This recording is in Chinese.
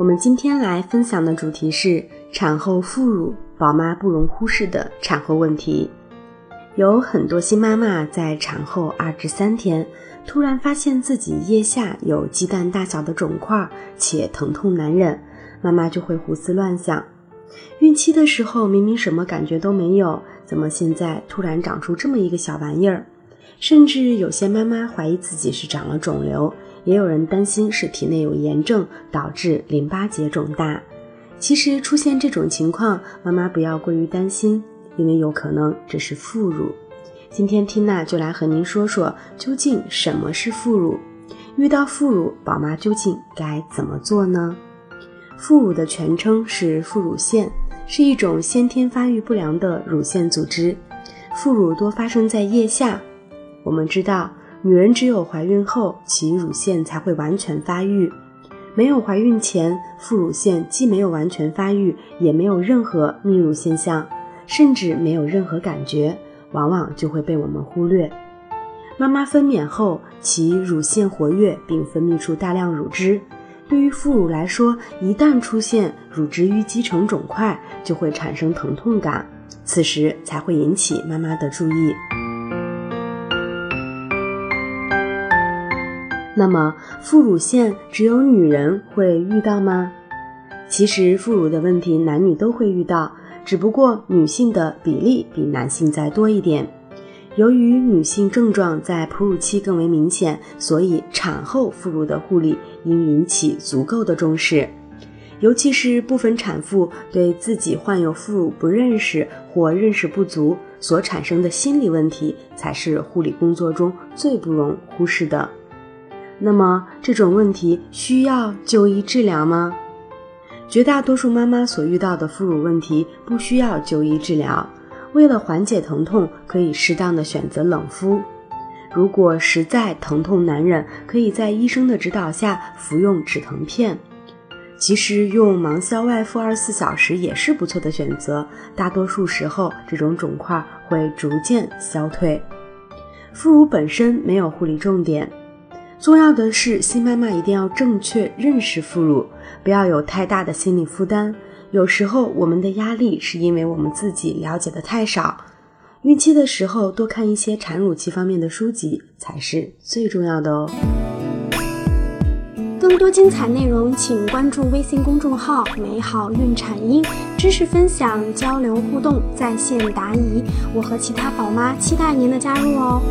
我们今天来分享的主题是产后副乳，宝妈不容忽视的产后问题。有很多新妈妈在产后二至三天，突然发现自己腋下有鸡蛋大小的肿块，且疼痛难忍，妈妈就会胡思乱想：孕期的时候明明什么感觉都没有，怎么现在突然长出这么一个小玩意儿？甚至有些妈妈怀疑自己是长了肿瘤。也有人担心是体内有炎症导致淋巴结肿大。其实出现这种情况，妈妈不要过于担心，因为有可能这是副乳。今天缇娜就来和您说说，究竟什么是副乳？遇到副乳，宝妈究竟该怎么做呢？副乳的全称是副乳腺，是一种先天发育不良的乳腺组织。副乳多发生在腋下。我们知道。女人只有怀孕后，其乳腺才会完全发育。没有怀孕前，副乳腺既没有完全发育，也没有任何泌乳现象，甚至没有任何感觉，往往就会被我们忽略。妈妈分娩后，其乳腺活跃并分泌出大量乳汁。对于副乳来说，一旦出现乳汁淤积成肿块，就会产生疼痛感，此时才会引起妈妈的注意。那么，副乳腺只有女人会遇到吗？其实，副乳的问题男女都会遇到，只不过女性的比例比男性再多一点。由于女性症状在哺乳期更为明显，所以产后副乳的护理应引起足够的重视。尤其是部分产妇对自己患有副乳不认识或认识不足所产生的心理问题，才是护理工作中最不容忽视的。那么这种问题需要就医治疗吗？绝大多数妈妈所遇到的副乳问题不需要就医治疗。为了缓解疼痛，可以适当的选择冷敷。如果实在疼痛难忍，可以在医生的指导下服用止疼片。其实用芒硝外敷二十四小时也是不错的选择。大多数时候，这种肿块会逐渐消退。副乳本身没有护理重点。重要的是，新妈妈一定要正确认识副乳，不要有太大的心理负担。有时候我们的压力是因为我们自己了解的太少。孕期的时候多看一些产乳期方面的书籍才是最重要的哦。更多精彩内容，请关注微信公众号“美好孕产婴”，知识分享、交流互动、在线答疑，我和其他宝妈期待您的加入哦。